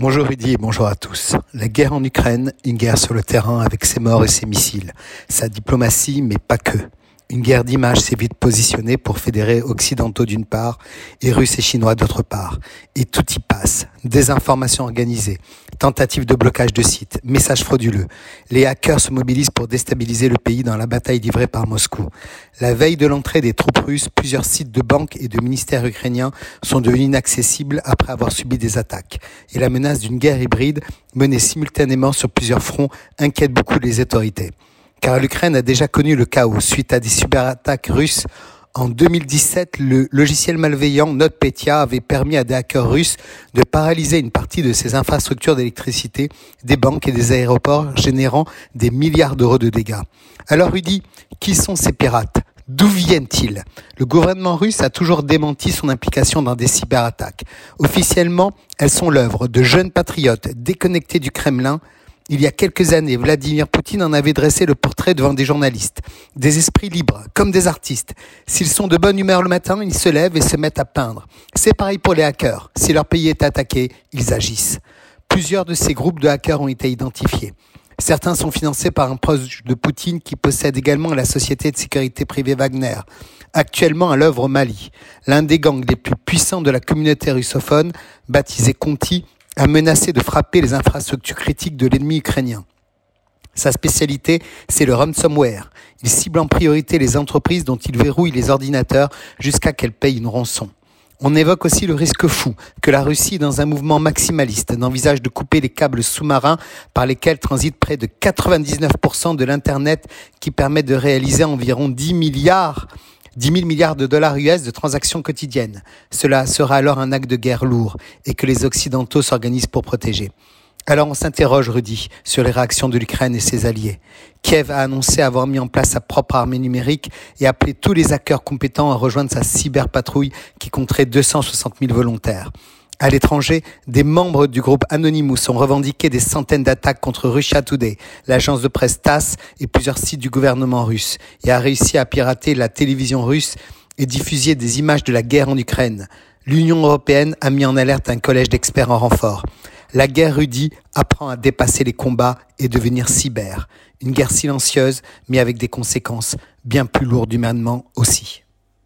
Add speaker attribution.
Speaker 1: Bonjour Rudy et bonjour à tous. La guerre en Ukraine, une guerre sur le terrain avec ses morts et ses missiles. Sa diplomatie, mais pas que. Une guerre d'image s'est vite positionnée pour fédérer occidentaux d'une part et russes et chinois d'autre part. Et tout y passe. Désinformation organisée, tentative de blocage de sites, messages frauduleux. Les hackers se mobilisent pour déstabiliser le pays dans la bataille livrée par Moscou. La veille de l'entrée des troupes russes, plusieurs sites de banques et de ministères ukrainiens sont devenus inaccessibles après avoir subi des attaques. Et la menace d'une guerre hybride menée simultanément sur plusieurs fronts inquiète beaucoup les autorités car l'Ukraine a déjà connu le chaos suite à des cyberattaques russes. En 2017, le logiciel malveillant NotPetya avait permis à des hackers russes de paralyser une partie de ses infrastructures d'électricité, des banques et des aéroports, générant des milliards d'euros de dégâts. Alors Rudy, qui sont ces pirates? D'où viennent-ils? Le gouvernement russe a toujours démenti son implication dans des cyberattaques. Officiellement, elles sont l'œuvre de jeunes patriotes déconnectés du Kremlin, il y a quelques années, Vladimir Poutine en avait dressé le portrait devant des journalistes. Des esprits libres, comme des artistes. S'ils sont de bonne humeur le matin, ils se lèvent et se mettent à peindre. C'est pareil pour les hackers. Si leur pays est attaqué, ils agissent. Plusieurs de ces groupes de hackers ont été identifiés. Certains sont financés par un proche de Poutine qui possède également la société de sécurité privée Wagner, actuellement à l'œuvre au Mali. L'un des gangs les plus puissants de la communauté russophone, baptisé Conti, a menacé de frapper les infrastructures critiques de l'ennemi ukrainien. Sa spécialité, c'est le ransomware. Il cible en priorité les entreprises dont il verrouille les ordinateurs jusqu'à qu'elles payent une rançon. On évoque aussi le risque fou que la Russie, dans un mouvement maximaliste, n'envisage de couper les câbles sous-marins par lesquels transite près de 99% de l'Internet qui permet de réaliser environ 10 milliards 10 000 milliards de dollars US de transactions quotidiennes. Cela sera alors un acte de guerre lourd et que les Occidentaux s'organisent pour protéger. Alors on s'interroge, Rudy, sur les réactions de l'Ukraine et ses alliés. Kiev a annoncé avoir mis en place sa propre armée numérique et appelé tous les hackers compétents à rejoindre sa cyberpatrouille qui compterait 260 000 volontaires. À l'étranger, des membres du groupe Anonymous ont revendiqué des centaines d'attaques contre Russia Today, l'agence de presse TASS et plusieurs sites du gouvernement russe, et a réussi à pirater la télévision russe et diffuser des images de la guerre en Ukraine. L'Union européenne a mis en alerte un collège d'experts en renfort. La guerre rudie apprend à dépasser les combats et devenir cyber. Une guerre silencieuse, mais avec des conséquences bien plus lourdes humainement aussi.